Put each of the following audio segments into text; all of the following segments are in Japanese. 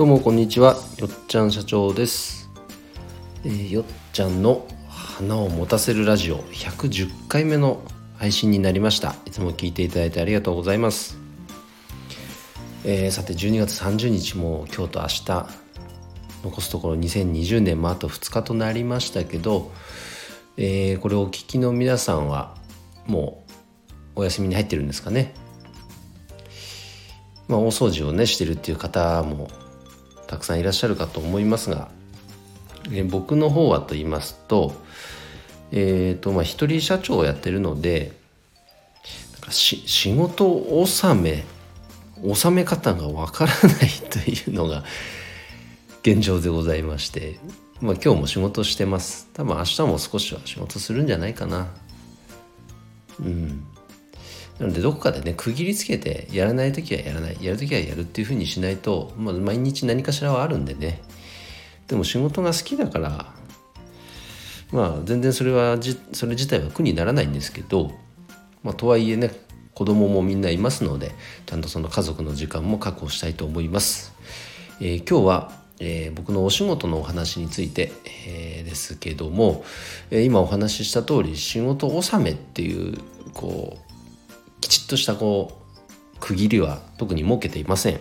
どうもこんにちは。よっちゃん社長です、えー、よっちゃんの花を持たせるラジオ110回目の配信になりました。いつも聞いていただいてありがとうございます、えー、さて12月30日も今日と明日残すところ2020年もあと2日となりましたけど、えー、これをお聞きの皆さんはもうお休みに入ってるんですかね。まあ、大掃除をねしてるっていう方もたくさんいらっしゃるかと思いますが、え僕の方はと言いますとえっ、ー、とまあ一人社長をやってるのでなんか仕事納め納め方がわからないというのが現状でございまして、まあ、今日も仕事してます。多分明日も少しは仕事するんじゃないかな。うん。なのでどこかでね区切りつけてやらない時はやらないやる時はやるっていうふうにしないと、まあ、毎日何かしらはあるんでねでも仕事が好きだからまあ全然それはじそれ自体は苦にならないんですけど、まあ、とはいえね子供もみんないますのでちゃんとその家族の時間も確保したいと思います。えー、今日はえー、僕のお仕事のお話について、えー、ですけども、えー、今お話しした通り仕事納めっていうこうきちっとしたこう区切りは特に設けていません。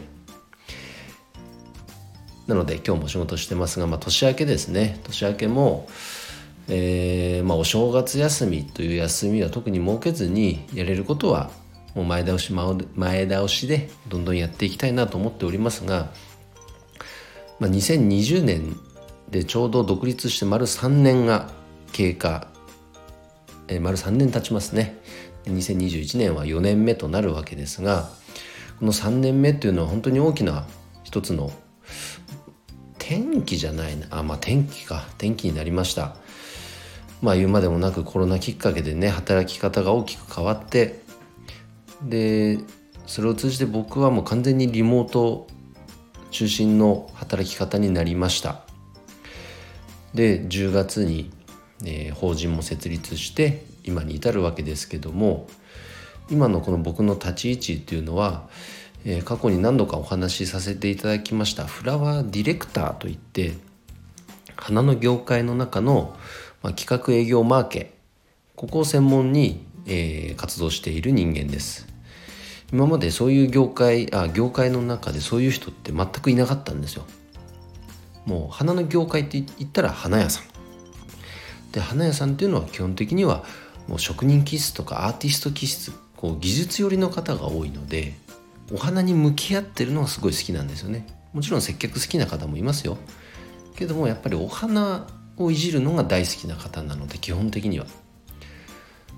なので今日も仕事してますが、まあ、年明けですね。年明けも、えーまあ、お正月休みという休みは特に設けずにやれることはもう前倒し前倒しでどんどんやっていきたいなと思っておりますが、まあ、2020年でちょうど独立して丸3年が経過、えー、丸3年経ちますね。2021年は4年目となるわけですがこの3年目っていうのは本当に大きな一つの転機じゃないなあまあ転機か。転機になりました。まあ言うまでもなくコロナきっかけでね働き方が大きく変わってでそれを通じて僕はもう完全にリモート中心の働き方になりました。で10月に、えー、法人も設立して今に至るわけですけども今のこの僕の立ち位置っていうのは、えー、過去に何度かお話しさせていただきましたフラワーディレクターといって花の業界の中の、まあ、企画営業マーケここを専門に、えー、活動している人間です。今までそういう業界あ業界の中でそういう人って全くいなかったんですよ。もう花の業界って言ったら花屋さん。で花屋さんっていうのは基本的にはもう職人気質とかアーティスト気質こう技術寄りの方が多いのでお花に向き合ってるのがすごい好きなんですよね。もちろん接客好きな方もいますよ。けどもやっぱりお花をいじるのが大好きな方なので基本的には。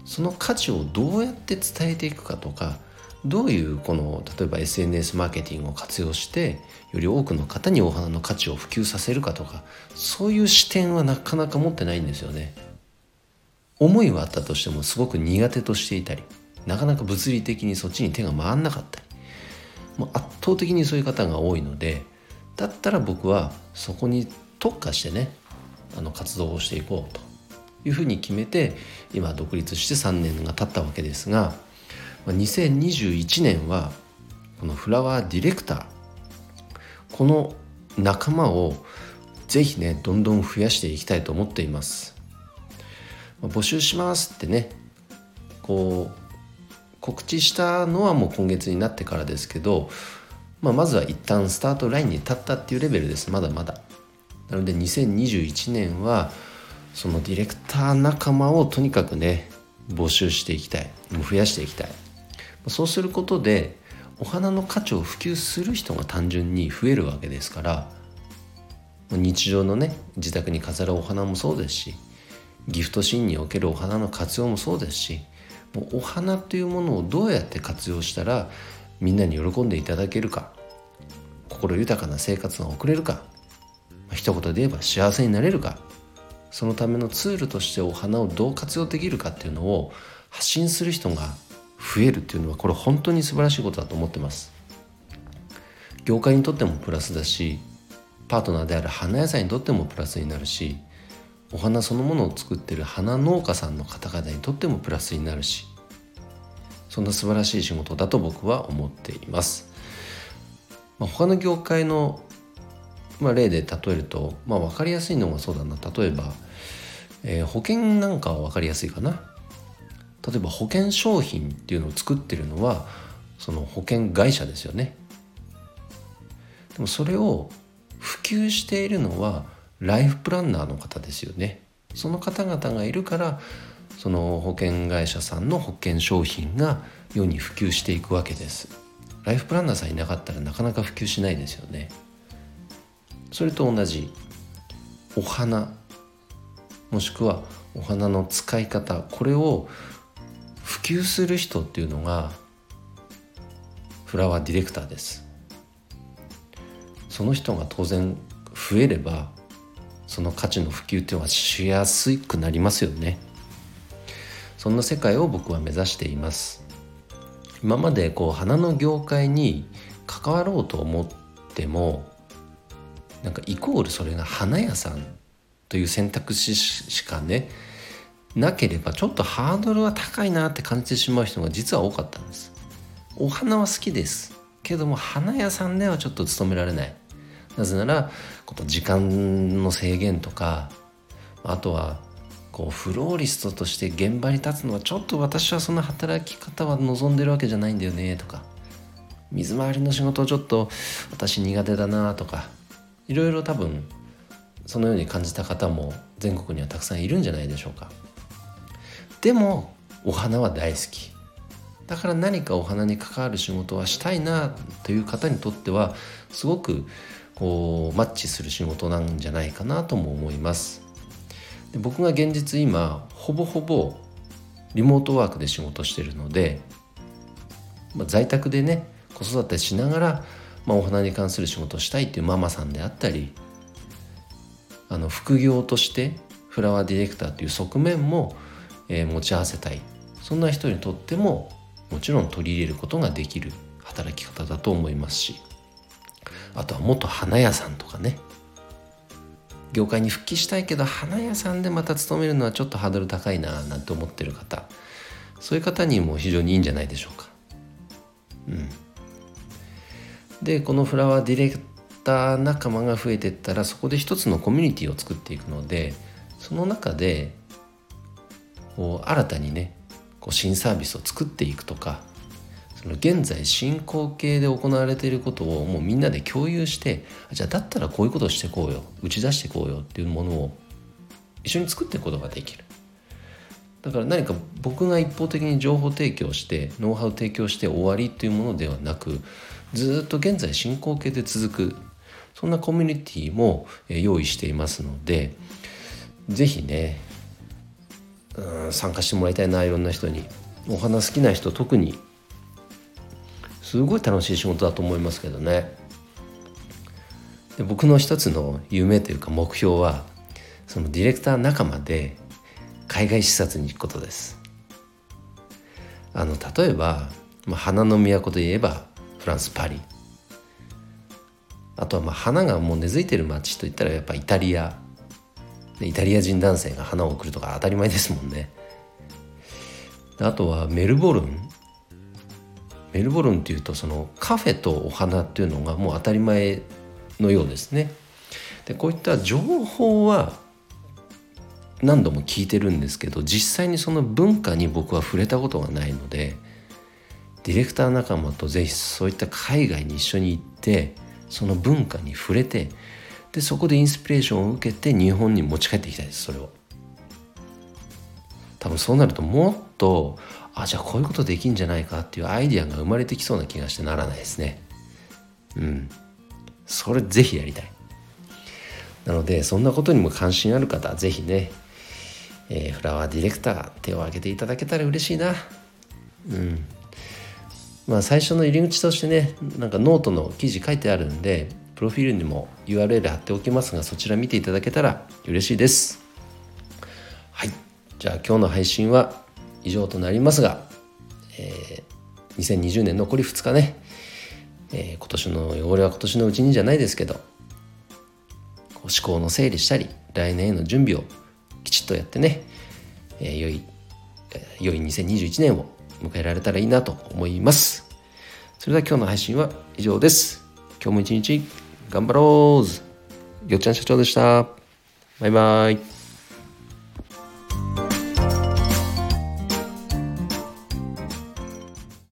その価値をどうやって伝えていくかとかどういうこの例えば SNS マーケティングを活用してより多くの方にお花の価値を普及させるかとかそういう視点はなかなか持ってないんですよね。思いはあったとしてもすごく苦手としていたりなかなか物理的にそっちに手が回んなかったりもう圧倒的にそういう方が多いのでだったら僕はそこに特化してねあの活動をしていこうというふうに決めて今独立して3年が経ったわけですが2021年はこのフラワーディレクターこの仲間をぜひねどんどん増やしていきたいと思っています。募集しますってねこう告知したのはもう今月になってからですけど、まあ、まずは一旦スタートラインに立ったっていうレベルです。まだまだ。なので2021年はそのディレクター仲間をとにかくね募集していきたい。もう増やしていきたい。そうすることでお花の価値を普及する人が単純に増えるわけですから日常のね自宅に飾るお花もそうですしギフトシーンにおけるお花の活用もそうですしもうお花というものをどうやって活用したらみんなに喜んでいただけるか心豊かな生活が送れるか一言で言えば幸せになれるかそのためのツールとしてお花をどう活用できるかっていうのを発信する人が増えるっていうのはこれ本当に素晴らしいことだと思ってます。業界にとってもプラスだしパートナーである花屋さんにとってもプラスになるしお花そのものを作ってる花農家さんの方々にとってもプラスになるしそんな素晴らしい仕事だと僕は思っています、まあ、他の業界のまあ、例で例えると、まあ、分かりやすいのがそうだな。例えば、えー、保険なんかは分かりやすいかな。例えば保険商品っていうのを作ってるのはその保険会社ですよね。でもそれを普及しているのはライフプランナーの方ですよね。その方々がいるからその保険会社さんの保険商品が世に普及していくわけです。ライフプランナーさんいなかったらなかなか普及しないですよね。それと同じお花もしくはお花の使い方これを普及する人っていうのがフラワーディレクターです。その人が当然増えればその価値の普及っていうのはしやすくなりますよね。そんな世界を僕は目指しています。今までこう花の業界に関わろうと思ってもなんかイコールそれが花屋さんという選択肢しかねなければちょっとハードルは高いなって感じてしまう人が実は多かったんです。お花は好きです。けども花屋さんではちょっと務められない。なぜならこの時間の制限とかあとはこうフローリストとして現場に立つのはちょっと私はその働き方は望んでるわけじゃないんだよねとか水回りの仕事ちょっと私苦手だなとかいろいろ多分そのように感じた方も全国にはたくさんいるんじゃないでしょうか。でもお花は大好き。だから何かお花に関わる仕事はしたいなという方にとってはすごくこうマッチする仕事なんじゃないかなとも思います。で僕が現実今ほぼほぼリモートワークで仕事してるので、まあ、在宅でね子育てしながら、まあ、お花に関する仕事をしたいっていうママさんであったりあの副業としてフラワーディレクターという側面も、えー、持ち合わせたい。そんな人にとってももちろん取り入れることができる働き方だと思いますし。あとは元花屋さんとかね。業界に復帰したいけど花屋さんでまた勤めるのはちょっとハードル高いななんて思ってる方。そういう方にも非常にいいんじゃないでしょうか。うん、でこのフラワーディレクター仲間が増えてったらそこで一つのコミュニティを作っていくのでその中でこう新たにねこう新サービスを作っていくとかその現在進行形で行われていることをもうみんなで共有してじゃあだったらこういうことをしてこうよ。打ち出してこうよ。っていうものを一緒に作っていくことができる。だから何か僕が一方的に情報提供してノウハウ提供して終わりっていうものではなくずっと現在進行形で続く。そんなコミュニティも用意していますので是非ね参加してもらいたいないろんな人に。お花好きな人特にすごい楽しい仕事だと思いますけどね。で僕の一つの夢というか目標はそのディレクター仲間で海外視察に行くことです。あの例えば、まあ、花の都といえばフランス・パリ。あとはまあ花がもう根付いてる街といったらやっぱイタリア。イタリア人男性が花を贈るとか当たり前ですもんね。あとはメルボルン。メルボルンっていうとそのカフェとお花っていうのがもう当たり前のようですね。でこういった情報は何度も聞いてるんですけど実際にその文化に僕は触れたことがないのでディレクター仲間とぜひそういった海外に一緒に行ってその文化に触れてでそこでインスピレーションを受けて日本に持ち帰っていきたいですそれを。多分そうなるともっとあじゃあこういうことできんじゃないかっていうアイディアが生まれてきそうな気がしてならないですね。うん。それぜひやりたい。なのでそんなことにも関心ある方ぜひね、えー、フラワーディレクター手を挙げていただけたら嬉しいな。うん。まあ最初の入り口としてねなんかノートの記事書いてあるんでプロフィールにも URL 貼っておきますがそちら見ていただけたら嬉しいです。はい。じゃあ今日の配信は以上となりますが、えー、2020年残り2日ね、えー、今年の汚れは今年のうちにじゃないですけど思考の整理したり来年への準備をきちっとやってね、えー、良い、えー、良い2021年を迎えられたらいいなと思います。それでは今日の配信は以上です。今日も一日頑張ろう。よっちゃん社長でした。バイバイ。